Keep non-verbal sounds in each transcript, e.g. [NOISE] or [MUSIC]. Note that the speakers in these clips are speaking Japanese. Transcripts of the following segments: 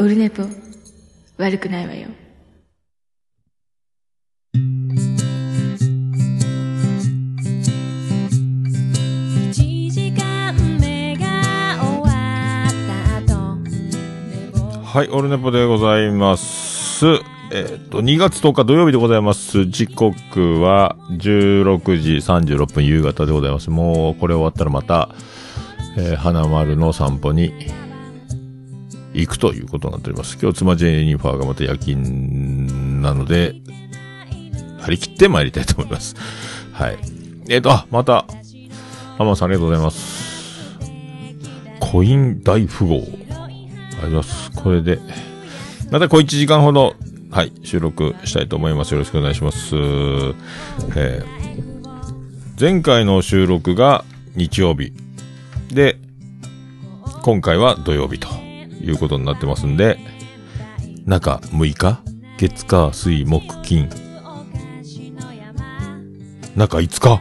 オルネポ悪くないわよ1時間目が終わった後はい、オルネポでございます。えっ、と、2月10日土曜日でございます。時刻は16時36分夕方でございます。もうこれ終わったらまた、えー花丸の散歩に行くということになっております。今日妻ジェニファーがまた夜勤なので、張り切って参りたいと思います。はい。えっ、と、あ、また、浜田さんありがとうございます。コイン大富豪。ありがとうございます。これで、また小1時間ほど、はい、収録したいと思います。よろしくお願いします。えー前回の収録が日曜日。で、今回は土曜日ということになってますんで、中6日？月火水木金。中5日？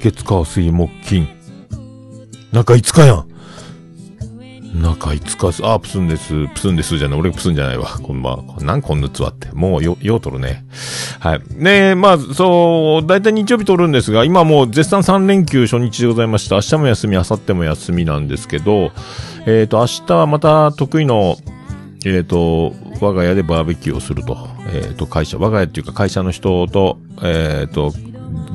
月火水木金。中5日やん中5日す、あ、プスンです。プスンですじゃない。俺プスンじゃないわ。こんばんは。なんこんぬつわって。もうよ、ようとるね。はい。ねえ、まあ、そう、だいたい日曜日撮るんですが、今もう絶賛3連休初日でございました。明日も休み、明後日も休みなんですけど、えっ、と、明日はまた得意の、えっ、と、我が家でバーベキューをすると。えっ、と、会社、我が家っていうか会社の人と、えっ、と、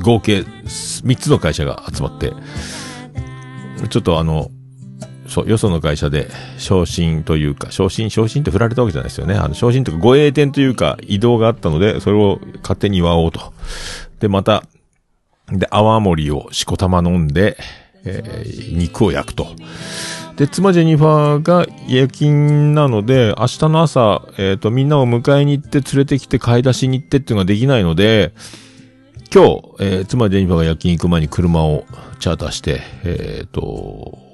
合計3つの会社が集まって、ちょっとあの、そう、よその会社で、昇進というか、昇進、昇進って振られたわけじゃないですよね。あの、昇進というか、護衛店というか、移動があったので、それを勝手に祝おうと。で、また、で、泡盛をしこたま飲んで、えー肉を焼くと。で、妻ジェニファーが夜勤なので、明日の朝、えっ、と、みんなを迎えに行って連れてきて買い出しに行ってっていうのができないので、今日、えー妻ジェニファーが夜勤行く前に車をチャーターして、えっ、と、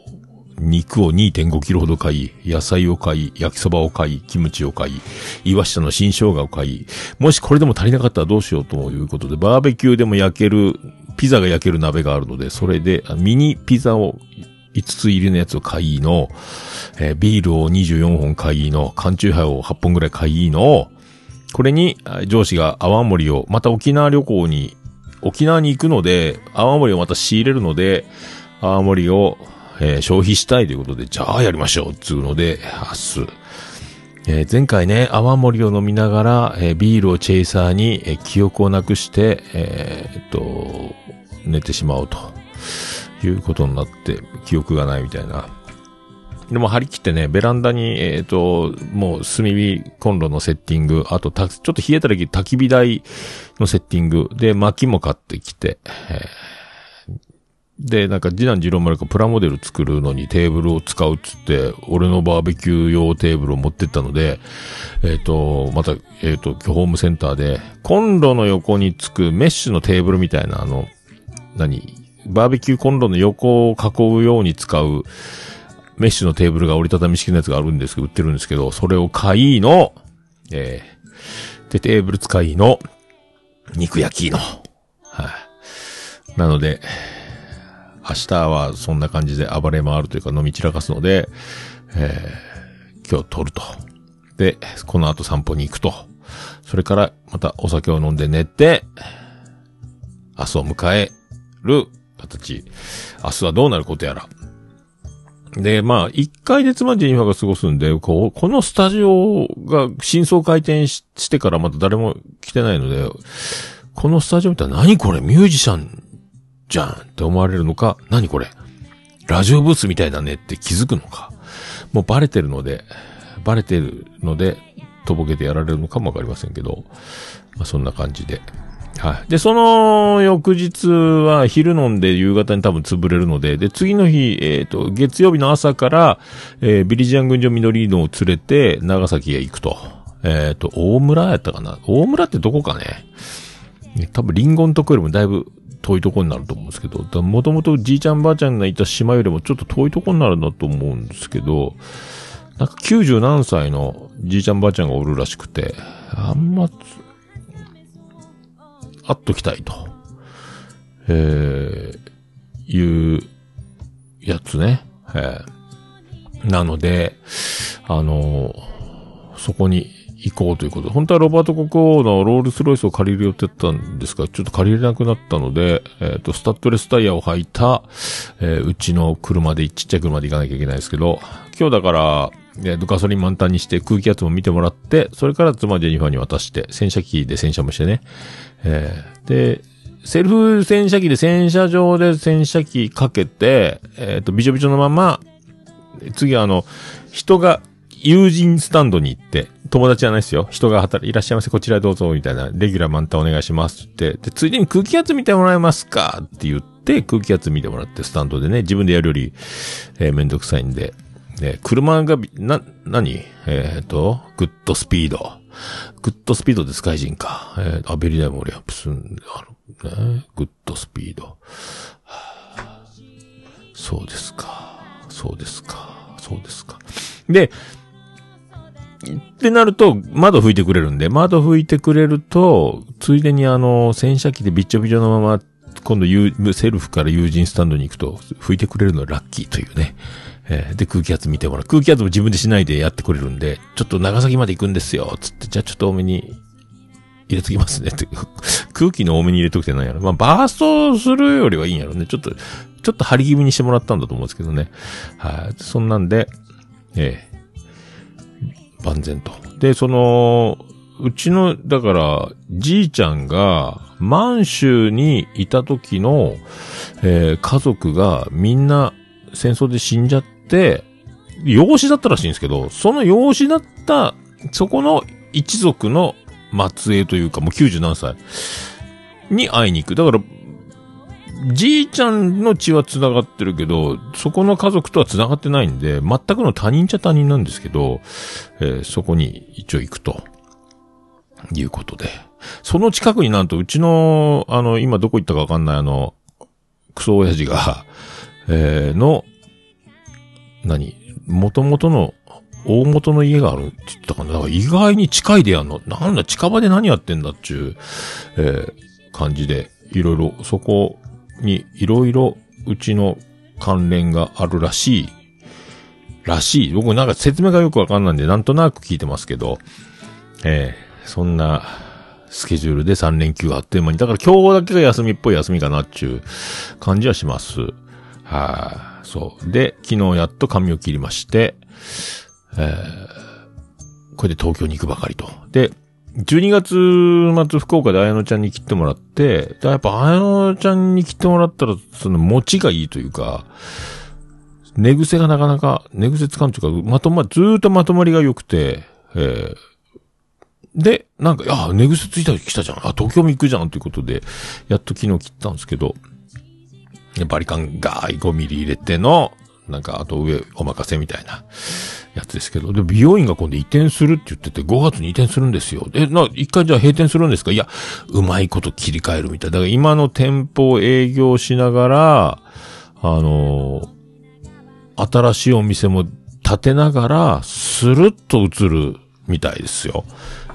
肉を2.5キロほど買い、野菜を買い、焼きそばを買い、キムチを買い、岩下の新生姜を買い、もしこれでも足りなかったらどうしようということで、バーベキューでも焼ける、ピザが焼ける鍋があるので、それで、ミニピザを5つ入りのやつを買いの、えービールを24本買いの、缶チューハイを8本ぐらい買いの、これに、上司が泡盛を、また沖縄旅行に、沖縄に行くので、泡盛をまた仕入れるので、泡盛を、えー消費したいということで、じゃあやりましょうつうので、明日。えー前回ね、泡盛を飲みながら、えービールをチェイサーに、えー記憶をなくして、えーっと、寝てしまうということになって、記憶がないみたいな。でも張り切ってね、ベランダに、えっ、と、もう炭火コンロのセッティング、あとた、ちょっと冷えた時焚き火台のセッティング、で、薪も買ってきて、えで、なんか次男次郎丸がプラモデル作るのにテーブルを使うっつって、俺のバーベキュー用テーブルを持ってったので、えっ、と、また、えっ、と、ホームセンターで、コンロの横につくメッシュのテーブルみたいな、あの、何バーベキューコンロの横を囲うように使う、メッシュのテーブルが折りたたみ式のやつがあるんですけど、売ってるんですけど、それを買いの、えー、で、テーブル使いの、肉焼きの。はい、なので、明日はそんな感じで暴れ回るというか飲み散らかすので、えー、今日撮ると。で、この後散歩に行くと。それからまたお酒を飲んで寝て、明日を迎える形。明日はどうなることやら。で、まあ、一回で妻ジェニファーが過ごすんで、こう、このスタジオが真相回転ししてからまた誰も来てないので、このスタジオ見たら何これ？ミュージシャンじゃんって思われるのか、何これラジオブースみたいだねって気づくのか。もうバレてるので、バレてるので、とぼけてやられるのかもわかりませんけど、まあそんな感じで。はい。で、その翌日は昼飲んで夕方に多分潰れるので、で、次の日、えっ、と、月曜日の朝から、えービリジアン群青緑のを連れて長崎へ行くと。えっ、と、大村やったかな？大村ってどこかねね多分リンゴのとこよりもだいぶ遠いとこになると思うんですけど、もともとじいちゃんばあちゃんがいた島よりもちょっと遠いとこになるんだと思うんですけど、なんか90何歳のじいちゃんばあちゃんがおるらしくて、あんまつ、会っときたいと、えー、いうやつね。えーなので、あのそこに行こうということで、本当はロバート国王のロールスロイスを借りる予定だったんですが、ちょっと借りれなくなったので、えっ、と、スタッドレスタイヤを履いた、えーうちの車で、ちっちゃい車で行かなきゃいけないですけど、今日だから、えーとガソリン満タンにして空気圧も見てもらって、それから妻ジェニファーに渡して、洗車機で洗車もしてね。えーで、セルフ洗車機で洗車場で洗車機かけて、えっ、と、びちょびちょのまま、次はあの、人が友人スタンドに行って、友達じゃないですよ。人が働い、いらっしゃいませ、こちらどうぞ、みたいな、レギュラー満タンお願いしますって、で、ついでに空気圧見てもらえますか？って言って、空気圧見てもらって、スタンドでね、自分でやるより、えーめんどくさいんで、ね、車がび、な、何？えっ、と、グッドスピード。グッドスピードでスカイ人か。えー、アベリダイモリアップスン、あの、ね、グッドスピード。はあそうですか。そうですか。そうですか。で、ってなると、窓拭いてくれるんで、窓拭いてくれると、ついでにあの、洗車機でびっちょびちょのまま、今度セルフから友人スタンドに行くと、拭いてくれるのはラッキーというね。えーで、空気圧見てもらう。空気圧も自分でしないでやってくれるんで、ちょっと長崎まで行くんですよ、つって、じゃあちょっと多めに入れときますねって。空気の多めに入れとくてなんやろ。まあ、バーストするよりはいいんやろね。ちょっと、ちょっと張り気味にしてもらったんだと思うんですけどね。はい。そんなんで、ええ万全と。で、その、うちの、だから、じいちゃんが、満州にいた時の、えー家族がみんな戦争で死んじゃって、養子だったらしいんですけど、その養子だった、そこの一族の末裔というか、もう90何歳に会いに行く。だから、じいちゃんの血は繋がってるけど、そこの家族とは繋がってないんで、全くの他人っちゃ他人なんですけど、えーそこに一応行くと。いうことで。その近くになんと、うちの、あの、今どこ行ったかわかんないあの、クソ親父が、[LAUGHS] えーの、何？元々の、大元の家があるって言ったかな。だから意外に近いでやんの。なんだ、近場で何やってんだっちゅう、えー感じで、いろいろ、そこにいろいろうちの関連があるらしい。らしい。僕なんか説明がよくわかんないんで、なんとなく聞いてますけど、えーそんなスケジュールで3連休あっという間に、だから今日だけが休みっぽい休みかなっちゅう感じはします。はい、そう。で、昨日やっと髪を切りまして、えーこれで東京に行くばかりと。で、12月末福岡で綾乃ちゃんに切ってもらって、やっぱ綾乃ちゃんに切ってもらったら、その持ちがいいというか、寝癖がなかなか、寝癖つかんというか、まとま、ずーっとまとまりが良くて、えーで、なんか、あ、寝癖ついた時来たじゃん。あ、東京も行くじゃんということで、やっと昨日切ったんですけど、バリカンガーイ5ミリ入れての、なんか、あと上お任せみたいなやつですけど、で、美容院が今度移転するって言ってて、5月に移転するんですよ。え、な、一回じゃあ閉店するんですか？いや、うまいこと切り替えるみたい。だから今の店舗を営業しながら、あの新しいお店も建てながら、スルッと映るみたいですよ。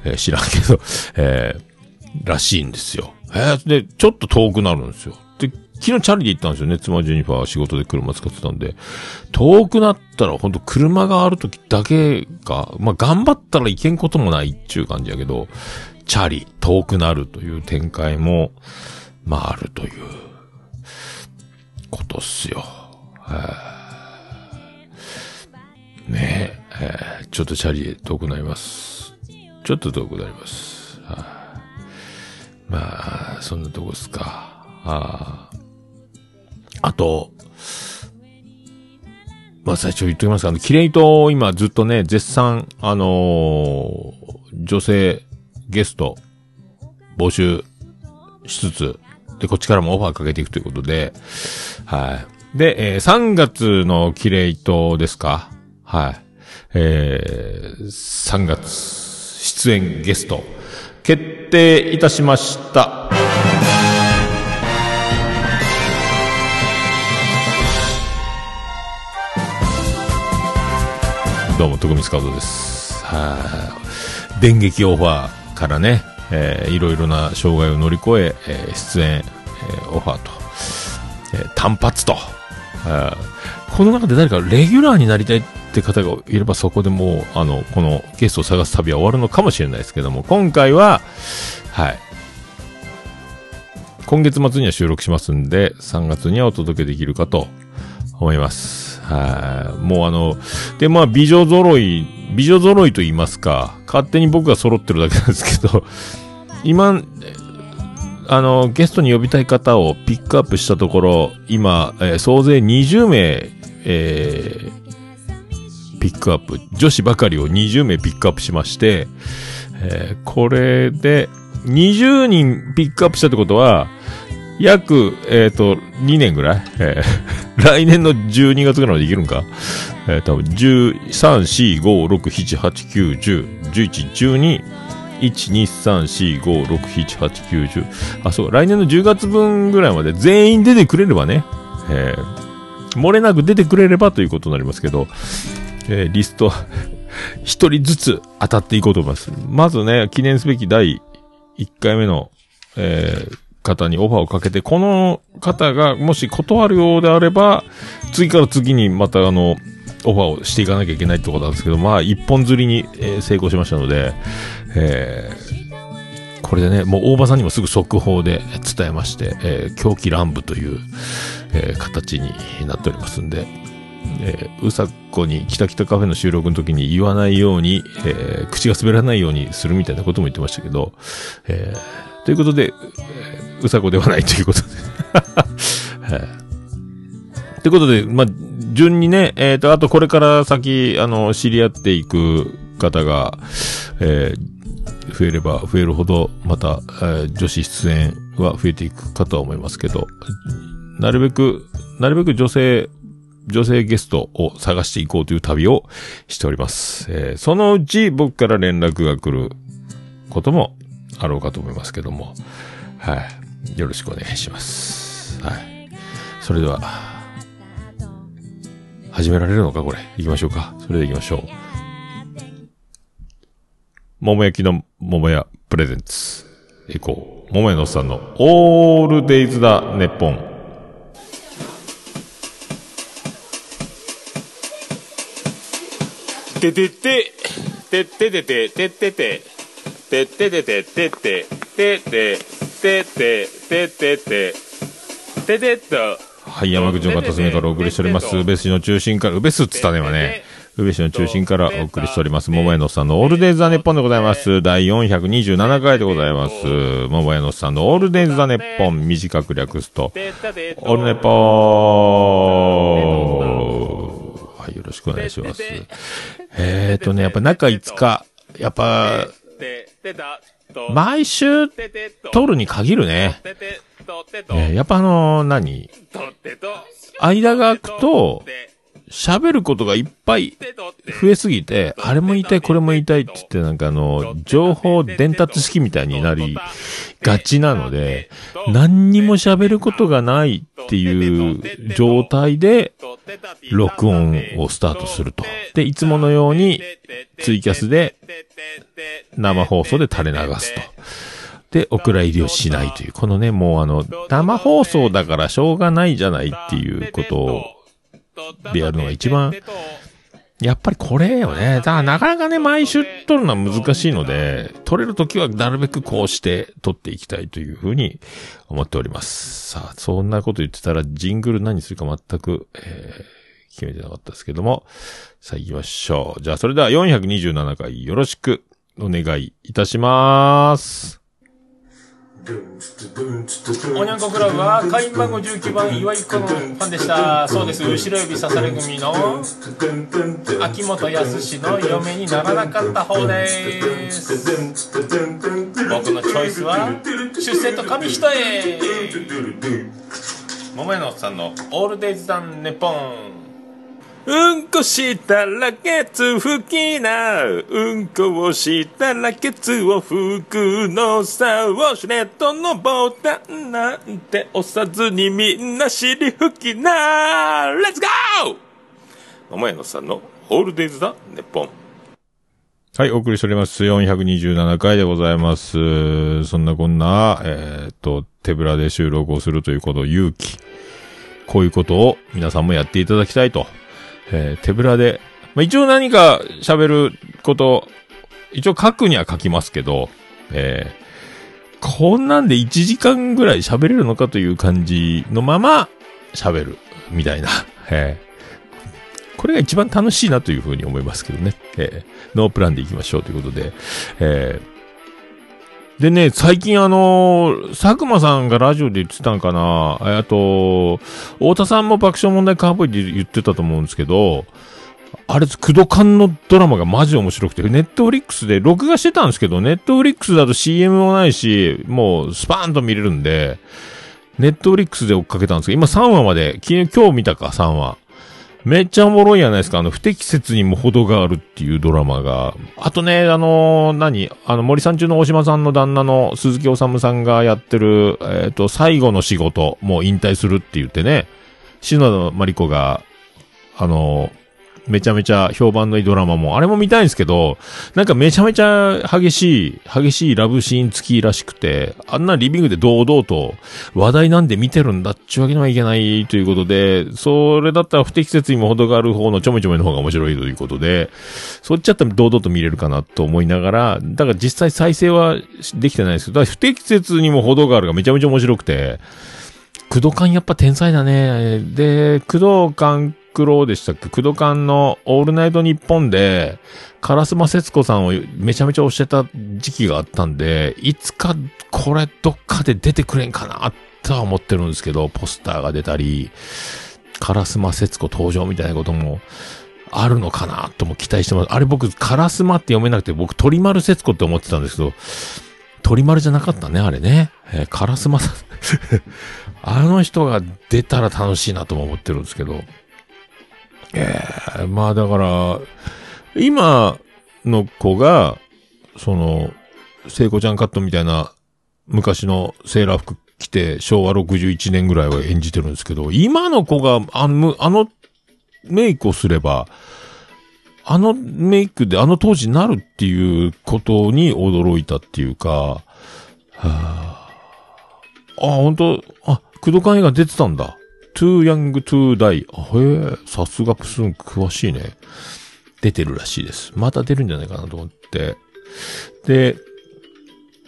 えー知らんけど、えーらしいんですよ。えーで、ちょっと遠くなるんですよ。昨日チャリで行ったんですよね。妻ジェニファー仕事で車使ってたんで。遠くなったら、ほんと車がある時だけが、まあ、頑張ったらいけんこともないっていう感じやけど、チャリ、遠くなるという展開も、まあ、あるという、ことっすよ。ねえ、ちょっとチャリ遠くなります。ちょっと遠くなります。まあ、そんなとこっすか。あーあと、まあ最初言っときますが、あの、キレイと今ずっとね、絶賛、あのー女性ゲスト募集しつつ、で、こっちからもオファーかけていくということで、はい。で、えー3月のキレイとですかはい。えー、3月出演ゲスト、決定いたしました。どうも、徳光スカウトです。はい。電撃オファーからね、えーいろいろな障害を乗り越え、えー出演、えーオファーと、えー単発と、この中で誰かレギュラーになりたいっって方がいればそこでもう、あの、このゲストを探す旅は終わるのかもしれないですけども、今回は、はい。今月末には収録しますんで、3月にはお届けできるかと思います。はい。もうあの、で、まあ、美女揃い、美女揃いと言いますか、勝手に僕が揃ってるだけなんですけど、今、あの、ゲストに呼びたい方をピックアップしたところ、今、えー総勢20名、えーピックアップ、女子ばかりを20名ピックアップしまして、えーこれで、20人ピックアップしたってことは、約、えっ、と、2年ぐらい、えー [LAUGHS] 来年の12月ぐらいまでいけるんか？えー、多分、13、4、5、6、7、8、9、10、11、12、1、2、3、4、5、6、7、8、9、10。あ、そう、来年の10月分ぐらいまで全員出てくれればね、えー漏れなく出てくれればということになりますけど、えーリスト、[LAUGHS] 一人ずつ当たっていこうと思います。まずね、記念すべき第1回目の、えー方にオファーをかけて、この方がもし断るようであれば、次から次にまたあの、オファーをしていかなきゃいけないってことなんですけど、まあ、一本釣りに、えー成功しましたので、えーこれでね、もう大場さんにもすぐ速報で伝えまして、えー狂気乱舞という、えー形になっておりますんで、えーうさっこにキタキタカフェの収録の時に言わないように、えー口が滑らないようにするみたいなことも言ってましたけど、えーということで、うさこではないということで。[LAUGHS] はいということで、まあ、順にね、えっ、と、あとこれから先、あの、知り合っていく方が、えー増えれば増えるほど、また、えー女子出演は増えていくかとは思いますけど、なるべく、なるべく女性、女性ゲストを探していこうという旅をしております。えーそのうち僕から連絡が来ることもあろうかと思いますけども、はい。よろしくお願いします。はい。それでは、始められるのかこれ。行きましょうか。それで行きましょう。桃焼きの桃屋プレゼンツ。行こう。桃屋のおっさんのオールデイズだ、ネッポン。ててて、てっててて、てってて、てっててて、てって、てって、てって、てて、てててっと。はい、山口の片隅からお送りしております。宇部市の中心から、宇部市っつったね、今ね。宇部市の中心からお送りしております。桃屋のさんのオールデイズ・ザ・ネッポンでございます。第427回でございます。桃屋のさんのオールデイズ・ザ・ネッポン、短く略すと、オールネポーはい、よろしくお願いします。えーとね、やっぱ中5日、やっぱ、毎週撮るに限るね。えーやっぱあのー何？間が空くと、喋ることがいっぱい増えすぎて、あれも言いたい、これも言いたいって言って、なんかあの、情報伝達式みたいになりがちなので、何にも喋ることがないっていう状態で、録音をスタートすると。で、いつものように、ツイキャスで、生放送で垂れ流すと。で、お蔵入りをしないという、このね、もうあの、生放送だからしょうがないじゃないっていうことを、でやるのが一番、やっぱりこれよね。だからなかなかね、毎週撮るのは難しいので、撮れるときはなるべくこうして撮っていきたいというふうに思っております。さあ、そんなこと言ってたら、ジングル何するか全く、えー、決めてなかったですけども、さあ行きましょう。じゃあ、それでは427回よろしくお願いいたします。おにゃんこクラブは会員番号19番岩井子のファンでした。そうです。後ろ指刺され組の秋元康の嫁にならなかった方です。僕のチョイスは出世と紙一重。桃屋のおっさんのオールデイズダンネポン。うんこしたらケツ拭きな。うんこをしたらケツを拭くのさ。ウォシュレットのボタンなんて押さずにみんな尻拭きな。レッツゴー桃屋のさんのオールデイズだ、ネッポン。はい、お送りしております。427回でございます。そんなこんな、えーっと、手ぶらで収録をするということを勇気。こういうことを皆さんもやっていただきたいと。えー手ぶらでまあ、一応何か喋ること、一応書くには書きますけど、えー、こんなんで1時間ぐらい喋れるのかという感じのまま喋る、みたいな。えーこれが一番楽しいなというふうに思いますけどね。えーノープランで行きましょうということで。えーでね、最近あのー佐久間さんがラジオで言ってたんかなえあと、太田さんも爆笑問題カーボーイで言ってたと思うんですけど、あれ、クドカンのドラマがマジ面白くて、ネットフリックスで録画してたんですけど、ネットフリックスだと CM もないし、もうスパーンと見れるんで、ネットフリックスで追っかけたんですけど、今3話まで、昨日今日見たか、3話。めっちゃおもろいやないですか。あの、不適切にも程があるっていうドラマが。あとね、あのー何？あの、森さん中の大島さんの旦那の鈴木治さんがやってる、えっ、と、最後の仕事、もう引退するって言ってね、篠田真理子が、あのーめちゃめちゃ評判のいいドラマも、あれも見たいんですけど、なんかめちゃめちゃ激しい、激しいラブシーン付きらしくて、あんなリビングで堂々と話題なんで見てるんだっちゅうわけにはいけないということで、それだったら不適切にも程がある方のちょめちょめの方が面白いということで、そっちだったら堂々と見れるかなと思いながら、だから実際再生はできてないですけど、だから不適切にも程があるがめちゃめちゃ面白くて、工藤館やっぱ天才だね。で、工藤館九郎でしたっけ？工藤館のオールナイトニッポンで、烏丸節子さんをめちゃめちゃ推してた時期があったんで、いつかこれどっかで出てくれんかなとは思ってるんですけど、ポスターが出たり、烏丸節子登場みたいなこともあるのかなとも期待してます。あれ僕、烏丸って読めなくて僕鳥丸節子って思ってたんですけど、鳥丸じゃなかったね、あれね。えー、烏丸さん [LAUGHS] あの人が出たら楽しいなとも思ってるんですけど。ええまあだから、今の子が、その、聖子ちゃんカットみたいな昔のセーラー服着て昭和61年ぐらいは演じてるんですけど、今の子があの、あのメイクをすれば、あのメイクであの当時になるっていうことに驚いたっていうか、はあ、あ、本当あ、工藤館映画出てたんだ。Too young to die. あへえ、さすがプスン詳しいね。出てるらしいです。また出るんじゃないかなと思って。で、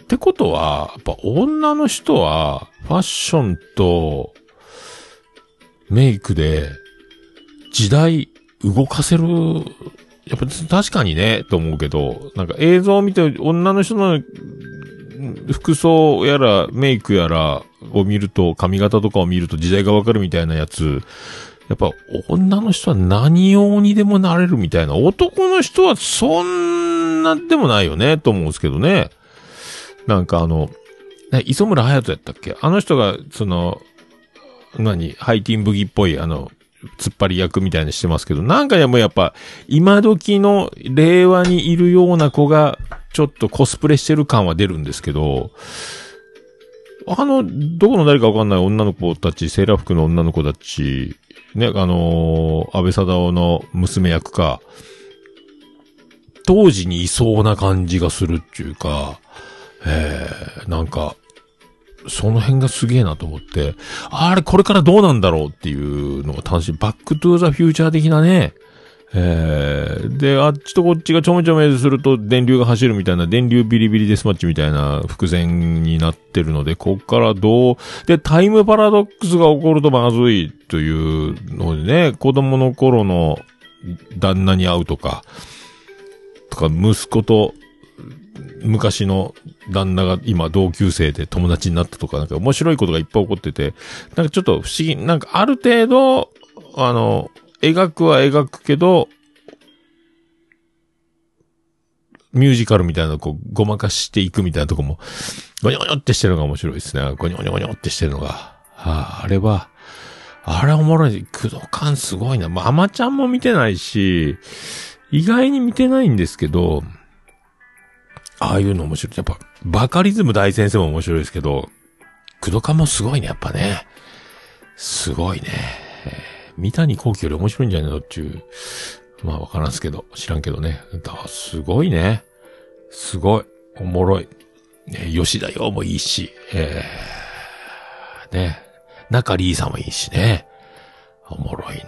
ってことは、やっぱ女の人は、ファッションと、メイクで、時代動かせる、やっぱ確かにね、と思うけど、なんか映像を見て女の人の服装やらメイクやらを見ると、髪型とかを見ると時代がわかるみたいなやつ、やっぱ女の人は何用にでもなれるみたいな、男の人はそんなでもないよね、と思うんですけどね。なんかあの、磯村隼人やったっけ？あの人が、その、何？ハイティンブギっぽい、あの、突っ張り役みたいにしてますけど、なんかでもやっぱ、今時の令和にいるような子が、ちょっとコスプレしてる感は出るんですけど、あの、どこの誰かわかんない女の子たち、セーラー服の女の子たち、ね、あのー安倍貞夫の娘役か、当時にいそうな感じがするっていうか、えー、なんか、その辺がすげえなと思って、あれこれからどうなんだろうっていうのが楽しい。バックトゥーザフューチャー的なね。えー、で、あっちとこっちがちょめちょめすると電流が走るみたいな、電流ビリビリデスマッチみたいな伏線になってるので、こっからどう、で、タイムパラドックスが起こるとまずいというのでね、子供の頃の旦那に会うとか、とか、息子と昔の旦那が今同級生で友達になったとか、なんか面白いことがいっぱい起こってて、なんかちょっと不思議、なんかある程度、あの、描くは描くけど、ミュージカルみたいなこう、ごまかしていくみたいなとこも、ゴニョゴニョってしてるのが面白いですね。ゴニョゴニョゴニョってしてるのが。はあ、あれは、あれおもろい。駆動感すごいな。まあ、アマちゃんも見てないし、意外に見てないんですけど、ああいうの面白い。やっぱ、バカリズム大先生も面白いですけど、駆動感もすごいね、やっぱね。すごいね。三谷幸喜より面白いんじゃないのっていう。まあわからんすけど、知らんけどね。だすごいね。すごい。おもろい。ね、吉田洋もいいし、えー、ね。中里依さんもいいしね。おもろいね。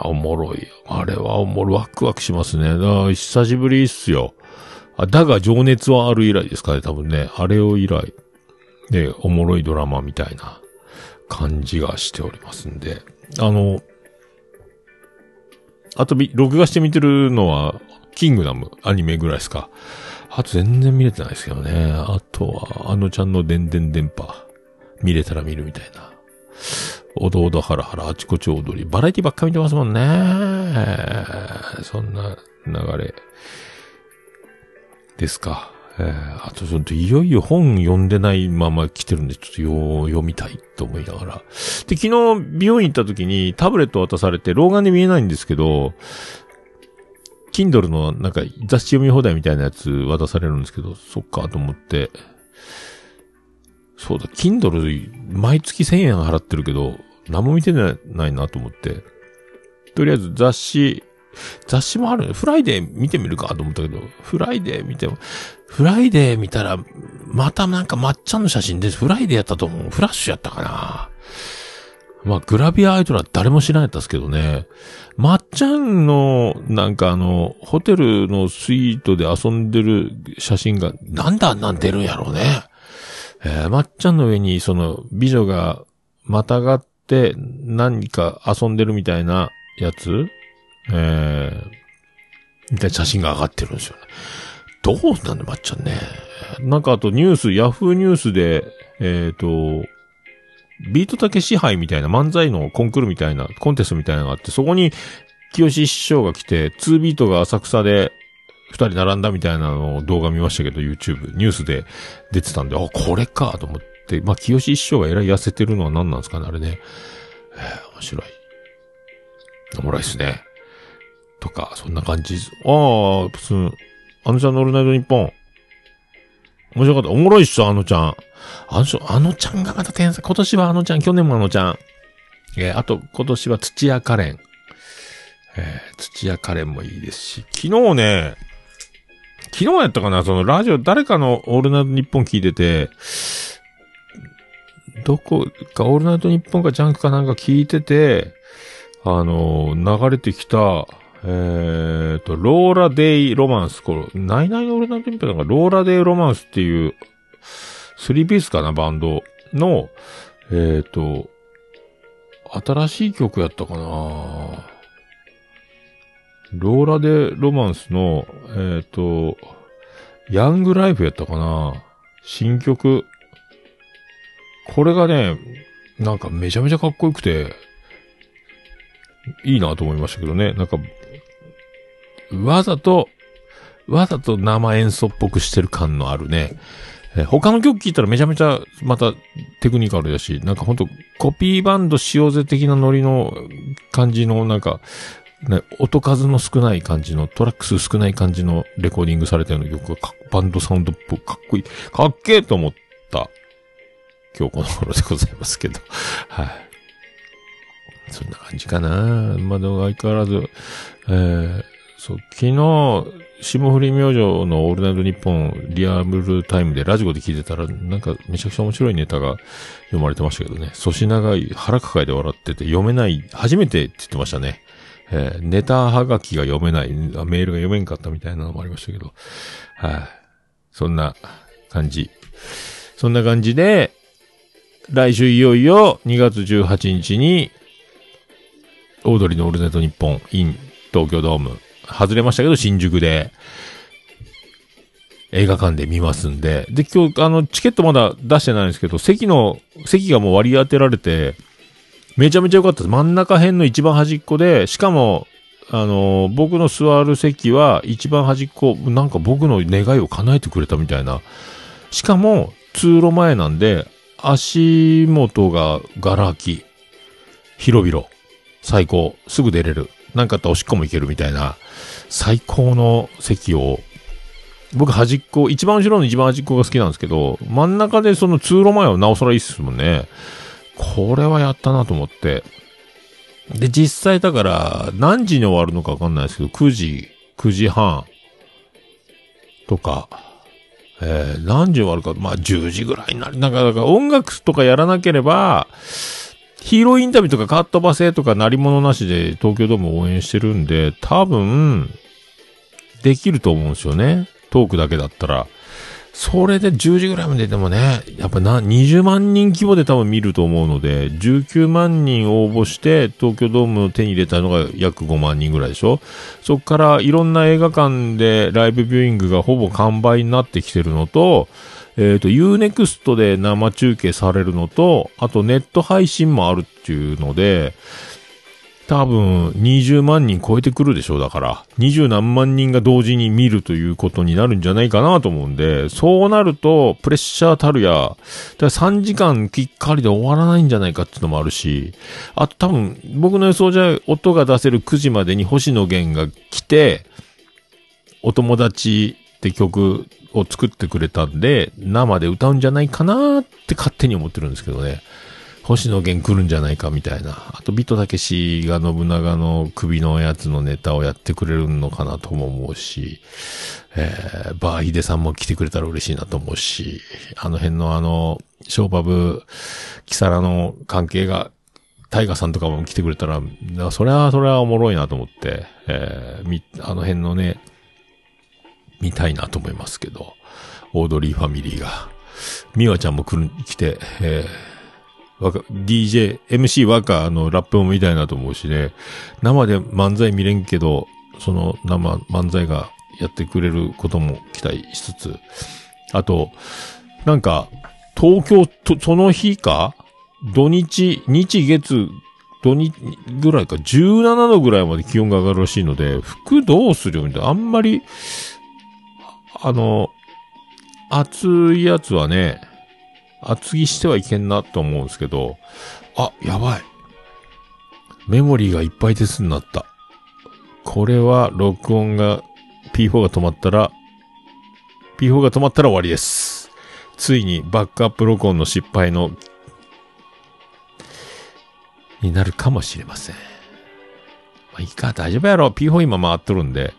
おもろい。あれはおもろい。ワクワクしますね。だ久しぶりっすよ。あ、だが情熱はある以来ですかね、多分ね。あれを以来。で、おもろいドラマみたいな感じがしておりますんで。あの、あと、録画して見てるのは、キングダム、アニメぐらいですか。あと全然見れてないですけどね。あとは、あのちゃんのでんでん電波。見れたら見るみたいな。おどおどハラハラあちこち踊り。バラエティばっか見てますもんね。そんな流れ。ですか。えー、あとちょっといよいよ本読んでないまま来てるんで、ちょっとよ読みたいと思いながら。で、昨日美容院行った時にタブレット渡されて、老眼で見えないんですけど、Kindle のなんか雑誌読み放題みたいなやつ渡されるんですけど、そっかと思って、そうだ、Kindle 毎月1000円払ってるけど、何も見てないなと思って、とりあえず雑誌、雑誌もあるねフライデー見てみるかと思ったけど、フライデー見ても、フライデー見たら、またなんかまっちゃんの写真です、フライデーやったと思う。フラッシュやったかな。まあ、グラビアアイドルは誰も知らないったんですけどね。まっちゃんの、なんかあの、ホテルのスイートで遊んでる写真が、なんであんなん出るんやろうね。えーまっちゃんの上に、その、美女が、またがって、何か遊んでるみたいなやつえー、みたいな写真が上がってるんですよね。どうなんだ、まっちゃんね。なんかあとニュース、ヤフーニュースで、えっ、と、ビートたけ支配みたいな漫才のコンクールみたいな、コンテストみたいなのがあって、そこに、清志師匠が来て、2ビートが浅草で、二人並んだみたいなのを動画見ましたけど、YouTube、ニュースで出てたんで、あ、これかと思って、まあ、清志師匠がえらい痩せてるのは何なんですかね、あれね。えー、面白い。おもろいっすね。とか、そんな感じ。ああ、プスン。あのちゃんのオールナイトニッポン。面白かった。おもろいっすよ、あのちゃん。あのちゃん、あのちゃんがまた天才。今年はあのちゃん、去年もあのちゃん。えーあと、今年は土屋カレン。えー土屋カレンもいいですし。昨日ね、昨日やったかなそのラジオ、誰かのオールナイトニッポン聞いてて、どこか、オールナイトニッポンかジャンクかなんか聞いてて、あの、流れてきた、えーと、ローラデイロマンス。これ、ナイナイのオールナイトニッポンなんか、ローラデイロマンスっていう、スリーピースかな、バンドの、えーと、新しい曲やったかなローラデイロマンスの、えーと、ヤングライフやったかな新曲。これがね、なんかめちゃめちゃかっこよくて、いいなと思いましたけどね。なんか、わざと、わざと生演奏っぽくしてる感のあるね。え他の曲聴いたらめちゃめちゃ、またテクニカルだし、なんかほんとコピーバンドしようぜ的なノリの感じの、なんか、ね、音数の少ない感じの、トラック数少ない感じのレコーディングされたような曲がバンドサウンドっぽくかっこいい、かっけえと思った、今日この頃でございますけど。はい。そんな感じかな。まあ、でも相変わらず、えー、そう、昨日、霜降り明星のオールナイトニッポンリアルタイムでラジコで聞いてたら、なんかめちゃくちゃ面白いネタが読まれてましたけどね。粗品が腹抱えて笑ってて読めない、初めてって言ってましたね。えーネタはがきが読めない、メールが読めんかったみたいなのもありましたけど。はい、そんな感じ。そんな感じで、来週いよいよ2月18日に、オードリーのオールナイトニッポン in 東京ドーム、外れましたけど新宿で、映画館で見ますんで、で、今日、あの、チケットまだ出してないんですけど、席の、席がもう割り当てられて、めちゃめちゃ良かったです。真ん中辺の一番端っこで、しかも、あの、僕の座る席は一番端っこ、なんか僕の願いを叶えてくれたみたいな。しかも、通路前なんで、足元がガラ空き。広々。最高。すぐ出れる。なんかあったらおしっこも行けるみたいな、最高の席を、僕端っこ、一番後ろの一番端っこが好きなんですけど、真ん中でその通路前はなおさらいいっすもんね。これはやったなと思って。で、実際だから、何時に終わるのかわかんないですけど、9時、9時半とか、えー、何時終わるか、まあ10時ぐらいになる。なんか、だから音楽とかやらなければ、ヒーローインタビューとかカットバセとか鳴り物なしで東京ドームを応援してるんで、多分、できると思うんですよね。トークだけだったら。それで10時ぐらいまででもね、やっぱな、20万人規模で多分見ると思うので、19万人応募して東京ドームを手に入れたのが約5万人ぐらいでしょそっからいろんな映画館でライブビューイングがほぼ完売になってきてるのと、えっ、と、Unext で生中継されるのと、あとネット配信もあるっていうので、多分20万人超えてくるでしょう。だから、20何万人が同時に見るということになるんじゃないかなと思うんで、そうなると、プレッシャーたるや、だ3時間きっかりで終わらないんじゃないかっていうのもあるし、あと多分、僕の予想じゃ音が出せる9時までに星野源が来て、お友達って曲を作ってくれたんで、生で歌うんじゃないかなって勝手に思ってるんですけどね。星野源来るんじゃないかみたいな。あと、ビトタケシが信長の首のやつのネタをやってくれるのかなとも思うし、えー、バーヒデさんも来てくれたら嬉しいなと思うし、あの辺のあの、ショーパブ、キサラの関係が、タイガさんとかも来てくれたら、なそれは、それはおもろいなと思って、えー、み、あの辺のね、見たいなと思いますけど、オードリーファミリーが。ミワちゃんも来る、来て、えー、DJ、MC ワカのラップも見たいなと思うしね、生で漫才見れんけど、その生漫才がやってくれることも期待しつつ、あと、なんか、東京と、その日か？土日、日月、土日ぐらいか、17度ぐらいまで気温が上がるらしいので、服どうするよ？みたいな。あんまり、あの、暑いやつはね、厚着してはいけんなと思うんですけど、あ、やばい。メモリーがいっぱいですになった。これは録音が P4 が止まったら、P4 が止まったら終わりです。ついにバックアップ録音の失敗の、になるかもしれません。まあいいか、大丈夫やろ。P4 今回っとるんで。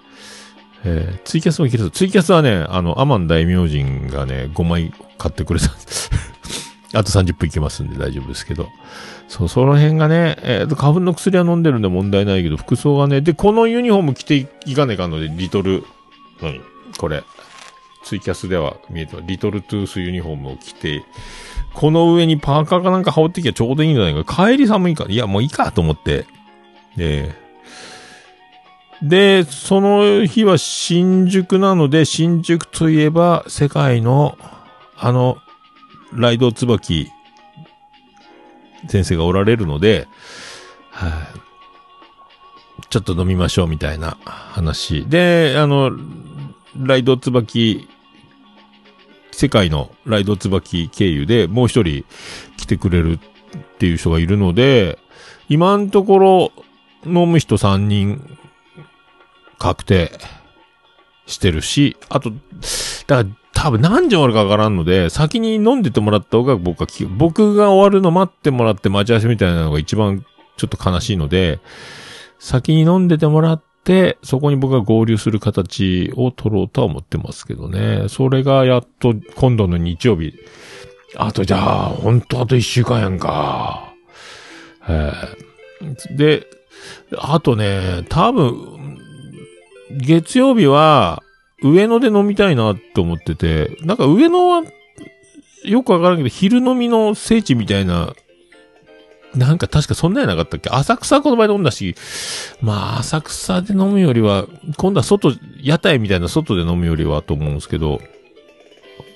えーツイキャスもいけるぞ。ツイキャスはね、あの、アマン大明神がね、5枚買ってくれたんです。[LAUGHS] あと30分いけますんで大丈夫ですけど。そう、その辺がね、えーと、花粉の薬は飲んでるんで問題ないけど、服装がね、で、このユニフォーム着ていかねえかんので、リトル、何？これ。ツイキャスでは見えてますリトルトゥースユニフォームを着て、この上にパーカーかなんか羽織ってきゃちょうどいいんじゃないか。帰り寒いか、いや、もういいかと思って。で、で、その日は新宿なので、新宿といえば世界の、あの、ライド椿先生がおられるので、はいちょっと飲みましょうみたいな話。で、あの、ライド椿、世界のライド椿経由でもう一人来てくれるっていう人がいるので、今のところ飲む人3人確定してるし、あと、だから多分何時終わるかわからんので、先に飲んでてもらった方が僕は、僕が終わるの待ってもらって待ち合わせみたいなのが一番ちょっと悲しいので、先に飲んでてもらって、そこに僕が合流する形を取ろうとは思ってますけどね。それがやっと今度の日曜日。あとじゃあ、ほんとあと一週間やんか。えで、あとね、多分、月曜日は、上野で飲みたいなって思ってて、なんか上野は、よくわからんけど、昼飲みの聖地みたいな、なんか確かそんなんやなかったっけ？浅草この前で飲んだし、まあ浅草で飲むよりは、今度は外、屋台みたいな外で飲むよりはと思うんですけど、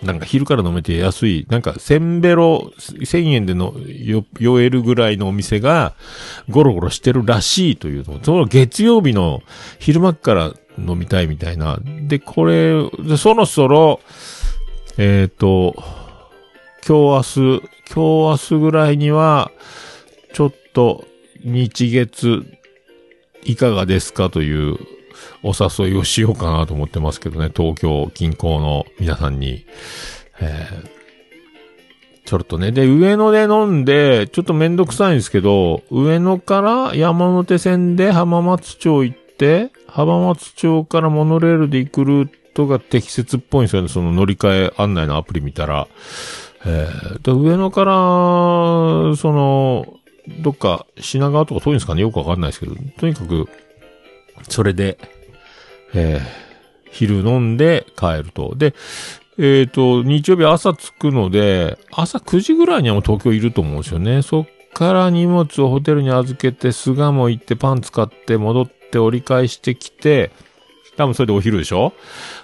なんか昼から飲めて安い、なんかせんべろ1000円での酔えるぐらいのお店がゴロゴロしてるらしいというの。その月曜日の昼間から飲みたいみたいな。で、これ、そろそろ、えっ、と、今日明日、今日明日ぐらいには、ちょっと日月いかがですかというお誘いをしようかなと思ってますけどね、東京近郊の皆さんに。えーちょっとね。で、上野で飲んで、ちょっとめんどくさいんですけど、上野から山手線で浜松町行って、浜松町からモノレールで行くルートが適切っぽいんですよね。その乗り換え案内のアプリ見たら。えーで上野から、その、どっか品川とか遠いんですかねよくわかんないですけど、とにかく、それで、えー昼飲んで帰ると。で、えっ、と、日曜日朝着くので、朝9時ぐらいにはもう東京いると思うんですよね。そっから荷物をホテルに預けて、巣鴨行ってパン使って戻って折り返してきて、多分それでお昼でしょ？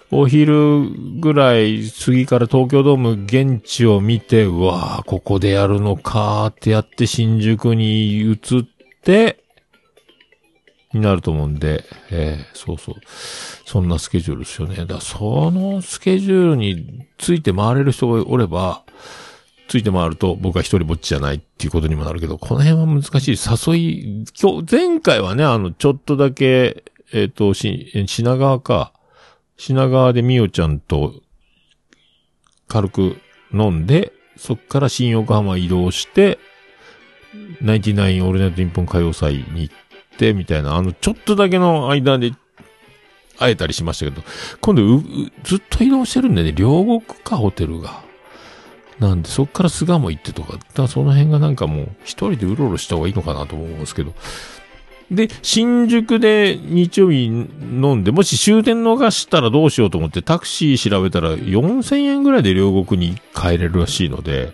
お昼ぐらい過ぎから東京ドーム現地を見て、うわぁ、ここでやるのかーってやって新宿に移って、になると思うんで、えーそうそう。そんなスケジュールですよね。だそのスケジュールについて回れる人がおれば、ついて回ると僕は一人ぼっちじゃないっていうことにもなるけど、この辺は難しい。誘い、今日、前回はね、あの、ちょっとだけ、えっ、と、し、品川か。品川でみおちゃんと軽く飲んで、そっから新横浜移動して、ナインティナインオールナイト日本歌謡祭に行って、みたいな、あの、ちょっとだけの間で会えたりしましたけど、今度、ずっと移動してるんでね、両国か、ホテルが。なんで、そっから巣鴨行ってとか、だかその辺がなんかもう、一人でうろうろした方がいいのかなと思うんですけど。で、新宿で日曜日飲んで、もし終電逃したらどうしようと思ってタクシー調べたら4000円ぐらいで両国に帰れるらしいので、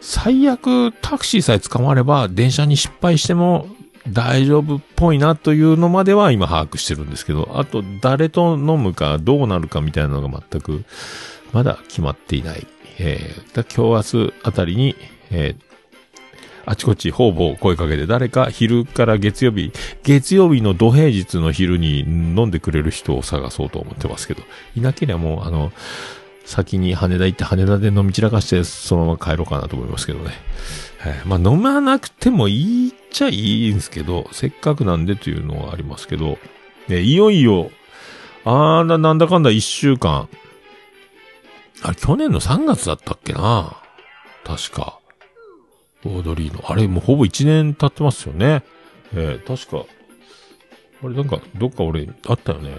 最悪タクシーさえ捕まれば電車に失敗しても大丈夫っぽいなというのまでは今把握してるんですけど、あと誰と飲むかどうなるかみたいなのが全くまだ決まっていない。えー、だ今日明日あたりに、えーあちこち方々声かけて誰か昼から月曜日、月曜日の土平日の昼に飲んでくれる人を探そうと思ってますけど、いなければもうあの、先に羽田行って羽田で飲み散らかしてそのまま帰ろうかなと思いますけどね。はいまあ飲まなくてもいいちゃいいんですけど、せっかくなんでというのはありますけど、ね、いよいよ、あーな、なんだかんだ一週間。あれ、去年の3月だったっけな？確か。オードリーの。あれ、もうほぼ1年経ってますよね。えー、確か。あれ、なんか、どっか俺、あったよね。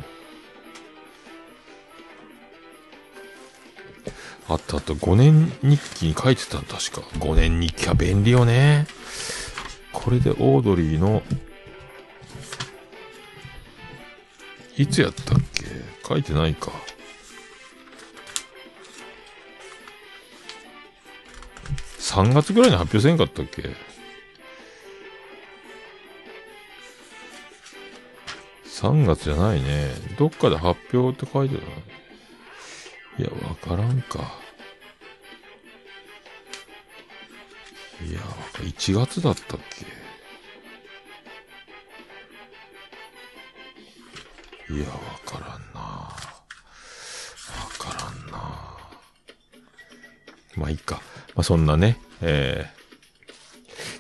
あったあった。5年日記に書いてた確か。5年日記は便利よね。これでオードリーの、いつやったっけ？書いてないか。3月ぐらいに発表せんかったっけ？3月じゃないね。どっかで発表って書いてたいや、わからんか。いや、1月だったっけ？いや、わからんな。わからんな。まあいいか。まあそんなね、え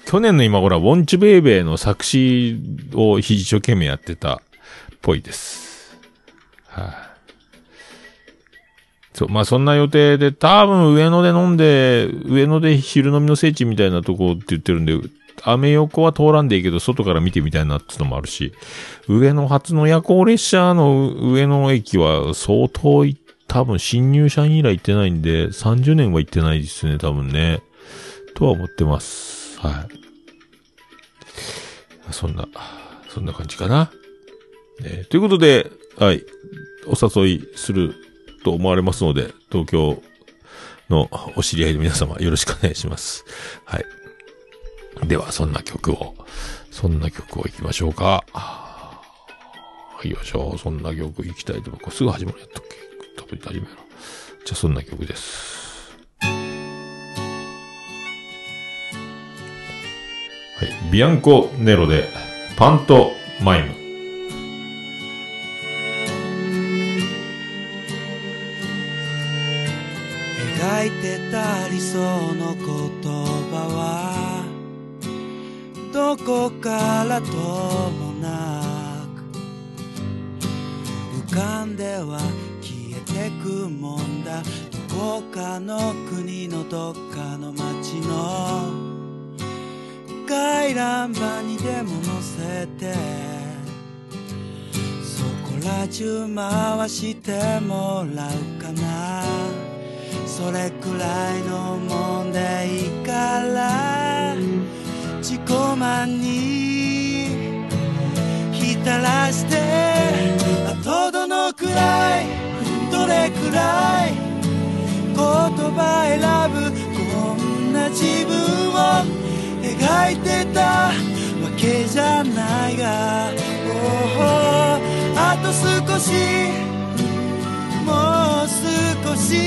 ー、去年の今頃はウォンチュベイベーの作詞を一生懸命やってたっぽいです。はい、そう、まあそんな予定で、多分上野で飲んで、上野で昼飲みの聖地みたいなとこって言ってるんで、アメ横は通らんでいいけど、外から見てみたいなってのもあるし、上野初の夜行列車の上野駅は相当多分新入社員以来行ってないんで、30年は行ってないですね、多分ね。とは思ってます。はい。そんな、そんな感じかな。えーということで、はい。お誘いすると思われますので、東京のお知り合いの皆様よろしくお願いします。はい。では、そんな曲を、そんな曲を行きましょうか。行きましょ。そんな曲行きたいと思う。これすぐ始まるやったっけ？多分当たり前な。じゃあ、そんな曲です。はい。ビアンコ・ネロで、パントマイム。いてた理想の言葉はどこからともなく浮かんでは消えてくもんだ。どこかの国のどっかの街の回覧板にでも載せてそこら中回してもらうかな。それくらいのもんでいいから自己満に浸らしてあとどのくらいどれくらい言葉選ぶこんな自分を描いてたわけじゃないが、あと少しもう少し。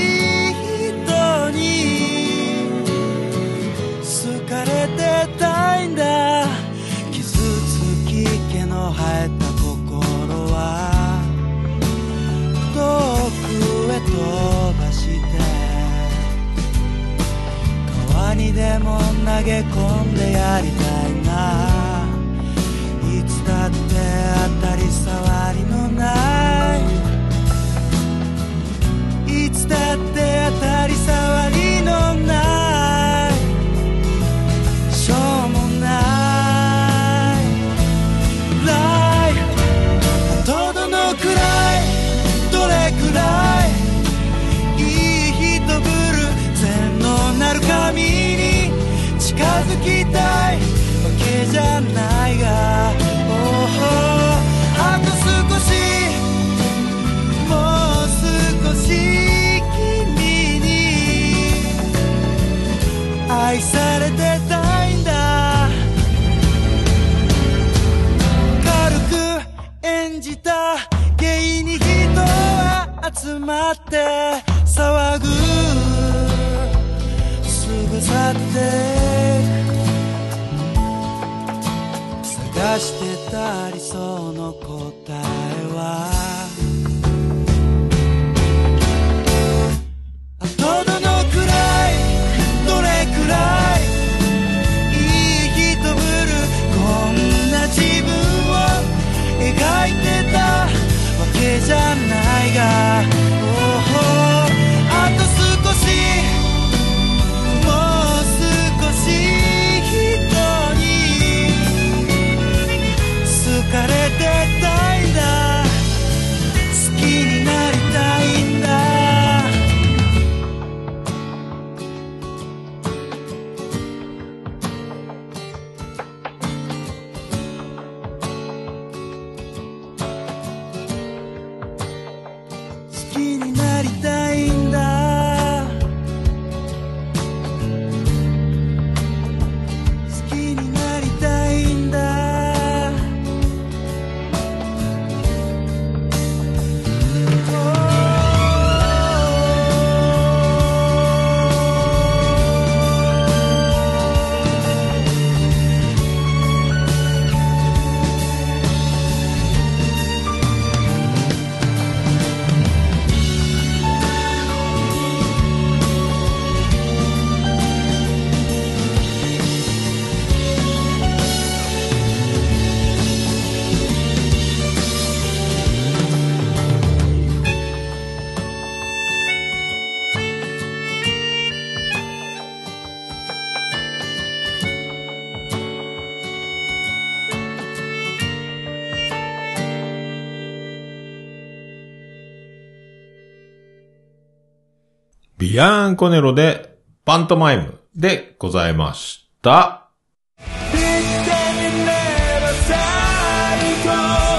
ビアンコネロで、パントマイムでございました。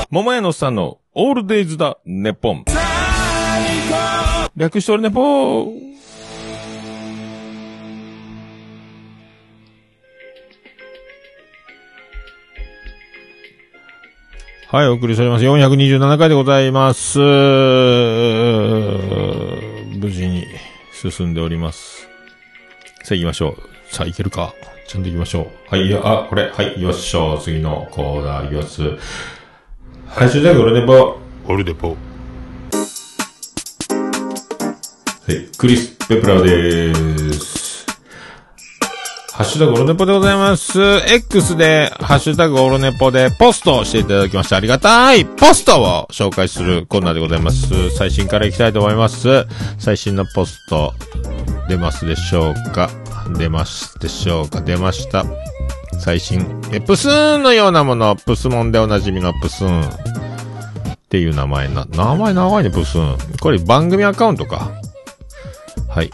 桃屋のさんのオールデイズだ、ネポン。略しておるネポー。はい、お送りしております。427回でございます。無事に進んでおります。さあ行きましょう。さあ行けるか。ちゃんと行きましょう。はい、いやあ、これ、はい、よっしょ。次のコーナー行きます。ハッシュタグオルネポ。オルネポ。はい、クリス・ペプラーでーす。ハッシュタグオルネポでございます。X で、ハッシュタグオルネポでポストしていただきましてありがたいポストを紹介するコーナーでございます。最新からいきたいと思います。最新のポスト、出ますでしょうか？出ますでしょうか？出ました。最新。え、プスーンのようなもの、プスモンでおなじみのプスーン。っていう名前な、名前長いね、プスーン。これ番組アカウントか。はい。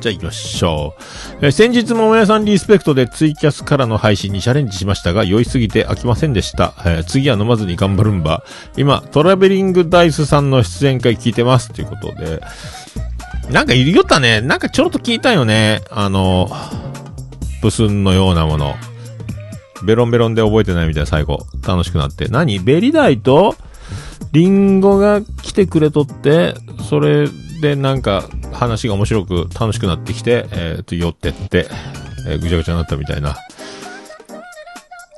じゃあ行きましょう。えー先日、桃屋さんリスペクトでツイキャスからの配信にチャレンジしましたが、酔いすぎて飽きませんでした。えー次は飲まずに頑張るんば。今、トラベリングダイスさんの出演会聞いてます。ということで。なんかいるよったね。なんかちょろっと聞いたよね。あの、ブスンのようなもの。ベロンベロンで覚えてないみたいな最後。楽しくなって。何？ベリダイと、リンゴが来てくれとって、それでなんか話が面白く楽しくなってきて、えっ、と、寄ってって、えーぐちゃぐちゃになったみたいな。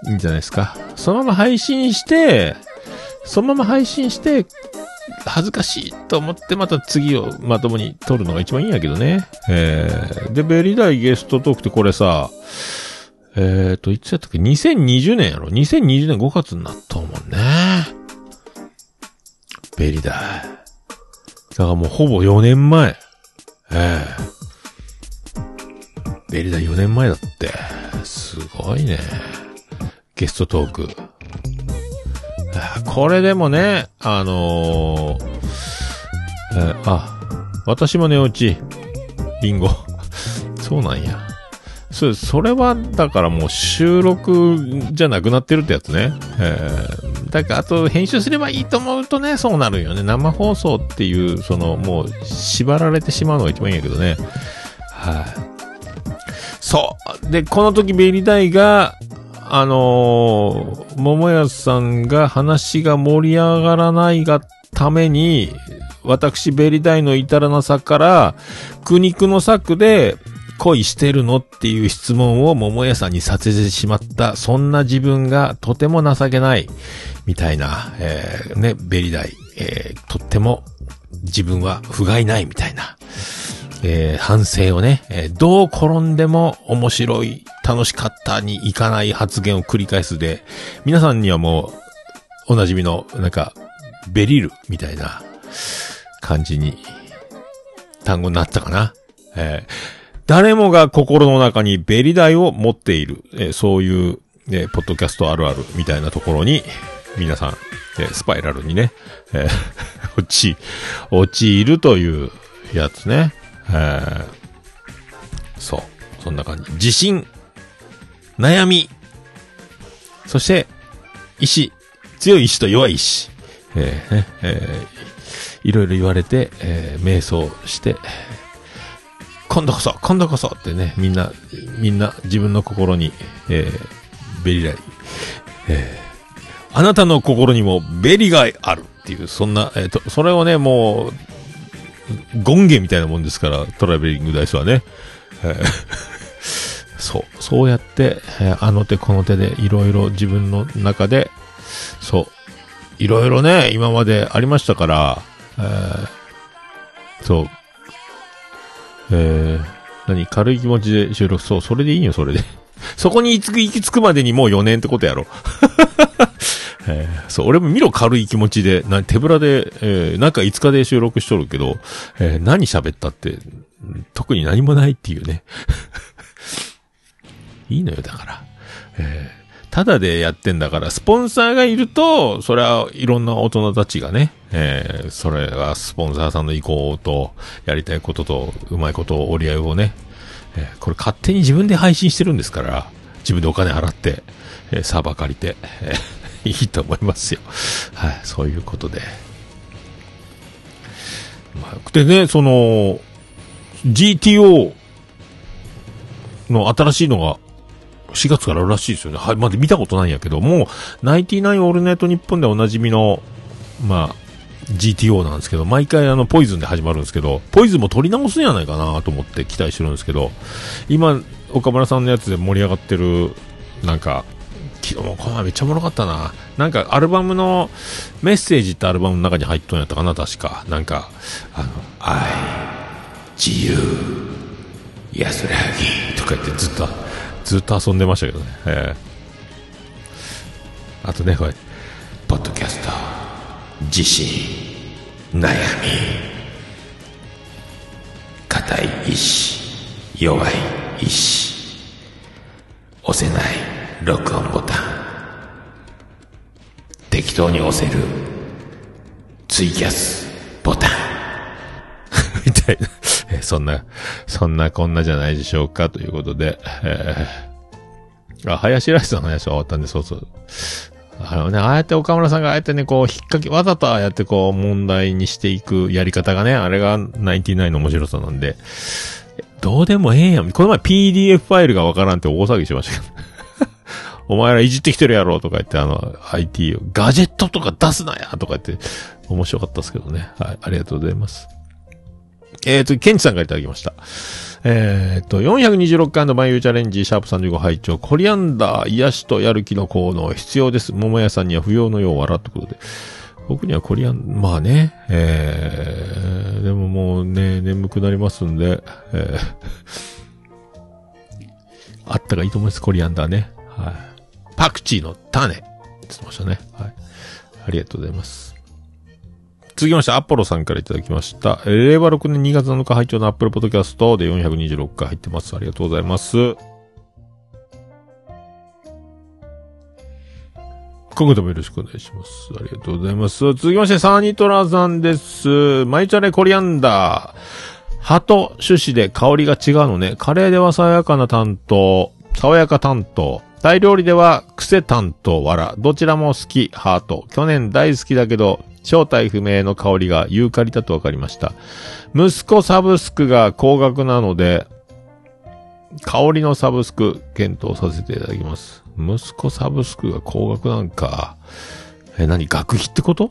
いいんじゃないですか。そのまま配信して、そのまま配信して、恥ずかしいと思ってまた次をまともに撮るのが一番いいんやけどね。えー、で、ベリダイゲストトークってこれさ、えーと、いつやったっけ ?2020 年やろ ?2020 年5月になったもんね。ベリダイ。だからもうほぼ4年前。ええベリダ4年前だって。すごいね。ゲストトーク。これでもね、あのーえーあ、私も寝落ち。リンゴ。[LAUGHS] そうなんや。そうそれは、だからもう収録じゃなくなってるってやつね。えー、だからあと編集すればいいと思うとね、そうなるよね。生放送っていう、そのもう縛られてしまうのが一番いいんやけどね。はい、そう。で、この時ベリダイが、あのー桃屋さんが話が盛り上がらないがために、私ベリダイの至らなさから、苦肉の策で、恋してるの？っていう質問を桃屋さんにさせてしまった、そんな自分がとても情けない、みたいな、えー、ね、ベリダイ、えー、とっても自分は不甲斐ないみたいな、えー反省をね、えーどう転んでも面白い、楽しかったにいかない発言を繰り返すで、皆さんにはもう、おなじみの、なんか、ベリルみたいな感じに、単語になったかな。えー誰もが心の中にベリダイを持っている、えーそういう、えーポッドキャストあるあるみたいなところに、皆さん、えースパイラルにね、えー [LAUGHS] 落ち、陥るというやつね。えーそう。そんな感じ。自信、悩み、そして、意志、強い意志と弱い意志。えーね、えーいろいろ言われて、えー瞑想して、今度こそ、今度こそってね、みんな、みんな自分の心に、えーベリライ、えーあなたの心にもベリがあるっていう、そんな、えっ、と、それをね、もう、権限みたいなもんですから、トラベリングダイスはね。えー [LAUGHS] そう、そうやって、えーあの手この手でいろいろ自分の中で、そう、いろいろね、今までありましたから、えーそう、えー何軽い気持ちで収録、そう、それでいいよ、それで。[LAUGHS] そこに行き着く、までにもう4年ってことやろ。[LAUGHS] えーそう、俺も見ろ軽い気持ちで、な手ぶらで、えーなんか5日で収録しとるけど、えー何喋ったって、特に何もないっていうね。[LAUGHS] いいのよ、だから。えーただでやってんだから、スポンサーがいると、それはいろんな大人たちがね、えーそれがスポンサーさんの意向と、やりたいことと、うまいこと折り合いをね、えーこれ勝手に自分で配信してるんですから、自分でお金払って、えーサーバー借りて、えー [LAUGHS] いいと思いますよ。はい、そういうことで。まあ、でね、その、GTO の新しいのが4月かららしいですよね。はい、まだ見たことないんやけども、ナインティナインオールナイトニッポンでおなじみの、まあ、GTO なんですけど、毎回あの、ポイズンで始まるんですけど、ポイズンも撮り直すんやないかなと思って期待してるんですけど、今、岡村さんのやつで盛り上がってる、なんか、昨日もこの前めっちゃおもろかったな。なんかアルバムの、メッセージってアルバムの中に入っとんやったかな、確か。なんか、あの、愛、自由、安らぎとか言ってずっと、ずっと遊んでましたけどね。ええ。あとね、これ、ポッドキャスト、自信、悩み、硬い意志、弱い意志、押せない録音ボタン、適当に押せるツイキャスボタン、[LAUGHS] みたいな。そんな、そんなこんなじゃないでしょうか、ということで、えー、あ、林ライスの話は終わったんで、そうそう。あのね、ああやって岡村さんがああやってね、こう、引っ掛け、わざとああやってこう、問題にしていくやり方がね、あれが99の面白さなんで、どうでもええやん。この前 PDF ファイルがわからんって大騒ぎしましたけど。[LAUGHS] お前らいじってきてるやろとか言って、あの、IT を、ガジェットとか出すなやとか言って、面白かったですけどね。はい、ありがとうございます。えっ、ー、と、ケンチさんからいただきました。えっ、ー、と、426回の万有チャレンジ、シャープ35拝聴コリアンダー、癒しとやる気の効能必要です。桃屋さんには不要のよう笑ってことで。僕にはコリアン、まあね、えー、でももうね、眠くなりますんで、えー、あったがいいと思います、コリアンダーね。はい。パクチーの種って言ってましたね。はい。ありがとうございます。続きまして、アポロさんからいただきました。令和6年2月7日拝聴のアップルポッドキャストで426回入ってます。ありがとうございます。今後ともよろしくお願いします。ありがとうございます。続きまして、サーニトラさんです。マイチャレコリアンダー。葉と種子で香りが違うのね。カレーでは爽やかな担当、爽やか担当。タイ料理では癖担当、わら。どちらも好き、ハート。去年大好きだけど、正体不明の香りがユーカリだと分かりました。息子サブスクが高額なので、香りのサブスク検討させていただきます。息子サブスクが高額なんか。え、何学費ってこと？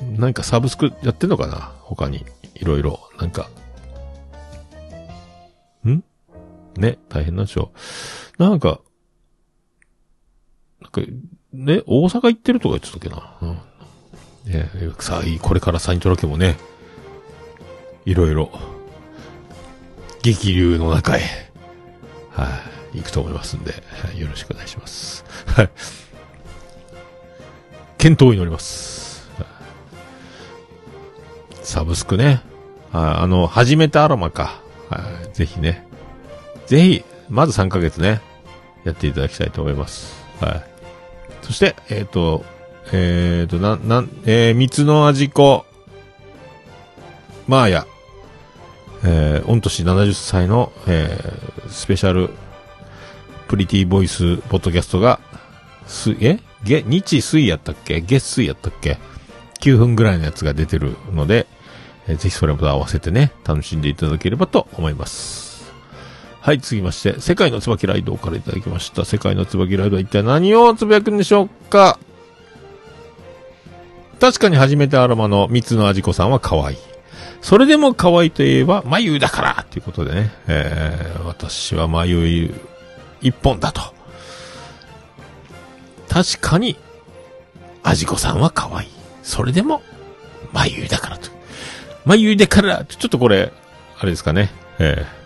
何かサブスクやってんのかな？他に。いろいろ。なんか。ん？ね、大変なんでしょう。なんか、なんか、ね、大阪行ってるとか言ってたっけな。うん。ね、さあ、これからサイントラ家もね、いろいろ、激流の中へ、はい、行くと思いますんで、はいよろしくお願いします。はい。健闘を祈ります。サブスクね。はいあの、初めてアロマか。はい、ぜひね。ぜひ、まず3ヶ月ね、やっていただきたいと思います。はい。そして、えっ、と、えっ、と、な、なん、えー、三つの味子、マーヤ、えー、御年70歳の、えー、スペシャル、プリティボイス、ポッドキャストが、す、え？げ、日水やったっけ？月水やったっけ ?9 分ぐらいのやつが出てるので、えーぜひそれも合わせてね、楽しんでいただければと思います。はい、続きまして、世界の椿ライドからいただきました。世界の椿ライドは一体何をつぶやくんでしょうか？確かに初めてアロマの三つの味子さんは可愛い。それでも可愛いといえば、眉だからということでね、えー、私は眉一本だと。確かに、味子さんは可愛い。それでも、眉だからと。眉だから、ちょっとこれ、あれですかね、えー、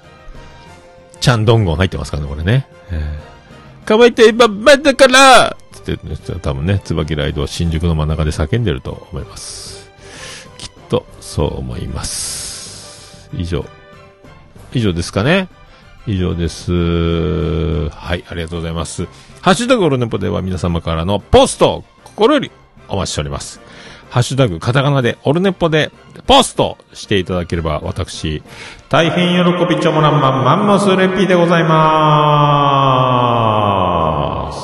ちゃんどんごん入ってますからね、これね。えー、可愛いといえば、だからつって、多分ね、椿ライドは新宿の真ん中で叫んでると思います。きっと、そう思います。以上。以上ですかね。以上です。はい、ありがとうございます。ハッシュタグオルネポでは皆様からのポスト心よりお待ちしております。ハッシュタグカタカナでオルネポでポストしていただければ私、大変喜びちょもらんまんマンモスレッピーでございまー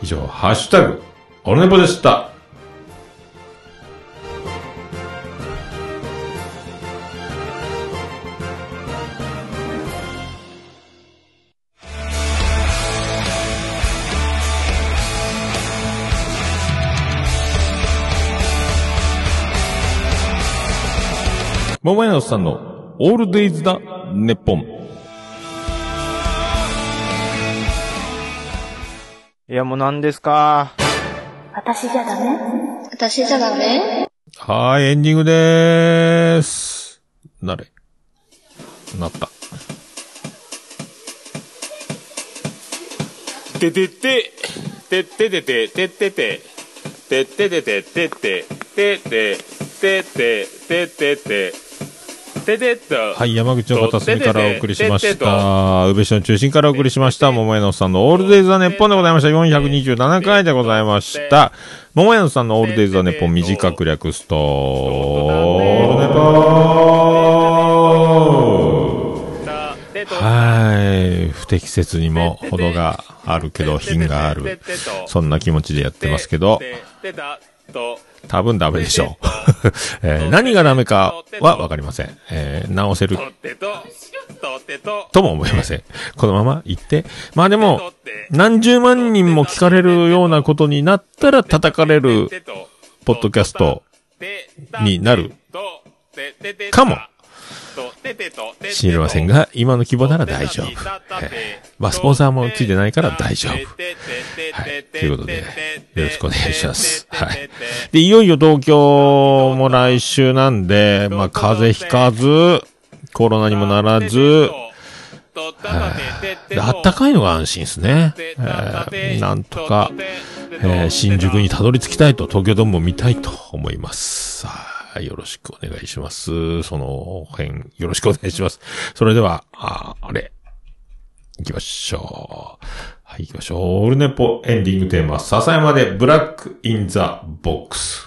す。以上、ハッシュタグオルネポでした。桃屋のおっさんのオールデイズだ、ネッポン。いや、もう何ですか？私じゃダメ？私じゃダメ？はーい、エンディングでーす。なれ。なった。ててて、てててて、ててて、てててて、てて、てて、てて、ててて、て。はい、山口の片隅からお送りしました。宇部市の中心からお送りしました。桃屋のさんのオールデイズ・ザ・ネッポンでございました。427回でございました。桃屋のさんのオールデイズ・ザ・ネッポン短く略すと、はい。不適切にも程があるけど、品がある。そんな気持ちでやってますけど、多分ダメでしょう。[LAUGHS] えー何がダメかはわかりません。えー直せると。も思いません。このまま行って。まあでも、何十万人も聞かれるようなことになったら叩かれる、ポッドキャストになるかも知りませんが、今の規模なら大丈夫。えーまあ、スポンサーもついてないから大丈夫。はい。ということで、よろしくお願いします。はい。で、いよいよ東京も来週なんで、まあ、風邪ひかず、コロナにもならず、あったかいのが安心ですね。えーなんとか、えー新宿にたどり着きたいと、東京ドームを見たいと思います。はい。よろしくお願いします。その辺、よろしくお願いします。それでは、ああれ、行きましょう。はい、行きましょう。オールネポエンディングテーマ、笹山でブラックインザボックス。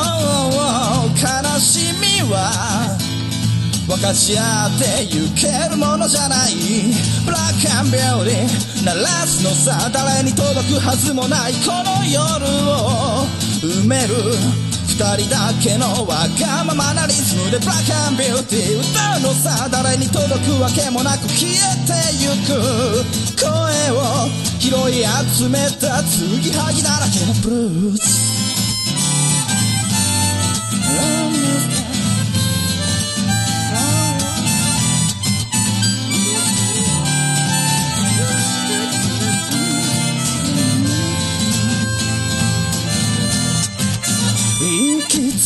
しみは分かち合ってゆけるものじゃない。ブラックアンビュー。ティー鳴らすのさ誰に届くはずもない。この夜を埋める二人だけのわがままなリズムでブラックアンビューティー歌うのさ誰に届くわけもなく消えてゆく。声を拾い集めた継ぎはぎだらけのブルース。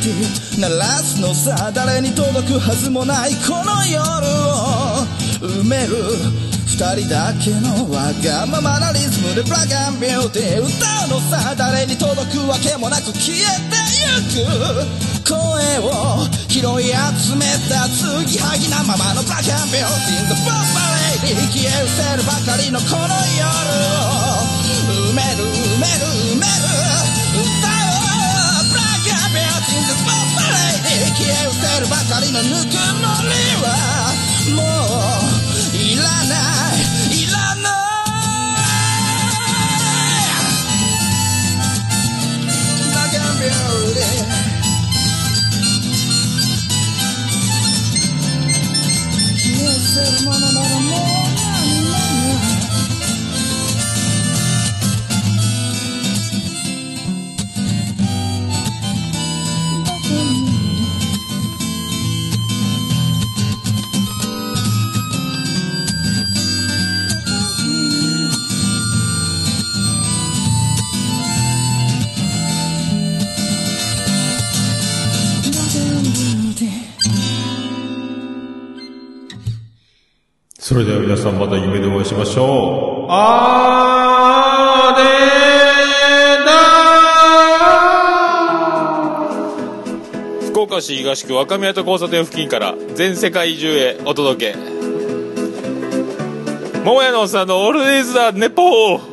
鳴らすのさ誰に届くはずもないこの夜を埋める二人だけのわがままなリズムでブラガンビューティー歌うのさ誰に届くわけもなく消えてゆく声を拾い集めた継ぎはぎなままのブラガンビューティー The Bomb Lady 消え失せるばかりのこの夜を埋める埋める消え失せるばかりのぬくもりはもういらないいらないブラガンビューティー消え失せるものならもうそれでは皆さんまた夢でお会いしましょう。あーでー。福岡市東区若宮と交差点付近から全世界中へお届け。桃屋のおっさんのオールディーズ・ザ・ネポー。